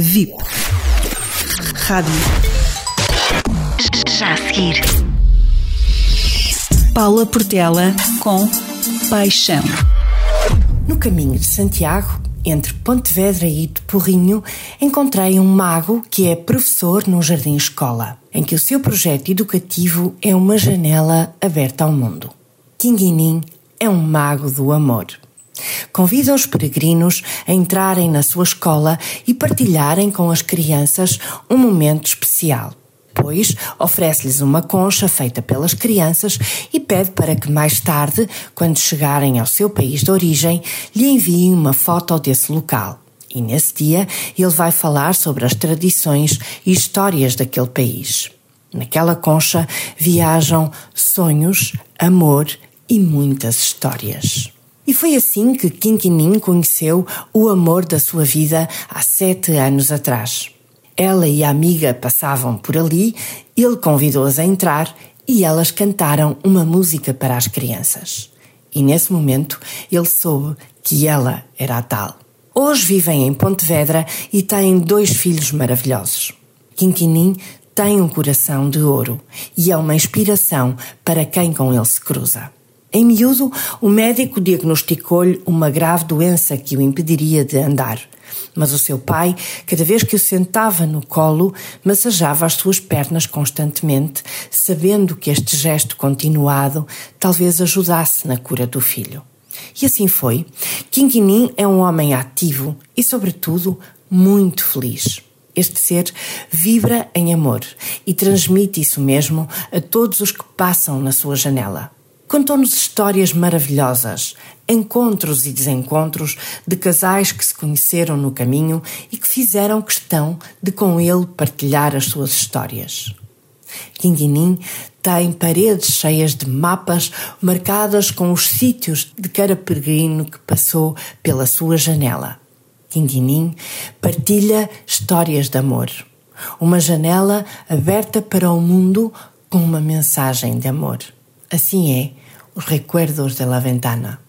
VIP. Rádio. Já a seguir. Paula Portela com Paixão. No caminho de Santiago, entre Pontevedra e de Porrinho, encontrei um mago que é professor num jardim-escola, em que o seu projeto educativo é uma janela aberta ao mundo. Kinguinim é um mago do amor. Convida os peregrinos a entrarem na sua escola e partilharem com as crianças um momento especial. Depois, oferece-lhes uma concha feita pelas crianças e pede para que mais tarde, quando chegarem ao seu país de origem, lhe enviem uma foto desse local. E nesse dia, ele vai falar sobre as tradições e histórias daquele país. Naquela concha viajam sonhos, amor e muitas histórias. E foi assim que Quinquinim conheceu o amor da sua vida há sete anos atrás. Ela e a amiga passavam por ali, ele convidou-as a entrar e elas cantaram uma música para as crianças. E nesse momento ele soube que ela era a tal. Hoje vivem em Pontevedra e têm dois filhos maravilhosos. Quinquinim tem um coração de ouro e é uma inspiração para quem com ele se cruza. Em miúdo, o médico diagnosticou-lhe uma grave doença que o impediria de andar. Mas o seu pai, cada vez que o sentava no colo, massajava as suas pernas constantemente, sabendo que este gesto continuado talvez ajudasse na cura do filho. E assim foi. Quinquinim é um homem ativo e, sobretudo, muito feliz. Este ser vibra em amor e transmite isso mesmo a todos os que passam na sua janela. Contou-nos histórias maravilhosas, encontros e desencontros de casais que se conheceram no caminho e que fizeram questão de com ele partilhar as suas histórias. Quinguinim tem paredes cheias de mapas marcadas com os sítios de cada peregrino que passou pela sua janela. Quinguinim partilha histórias de amor. Uma janela aberta para o mundo com uma mensagem de amor. Assim é, recuerdos de la ventana.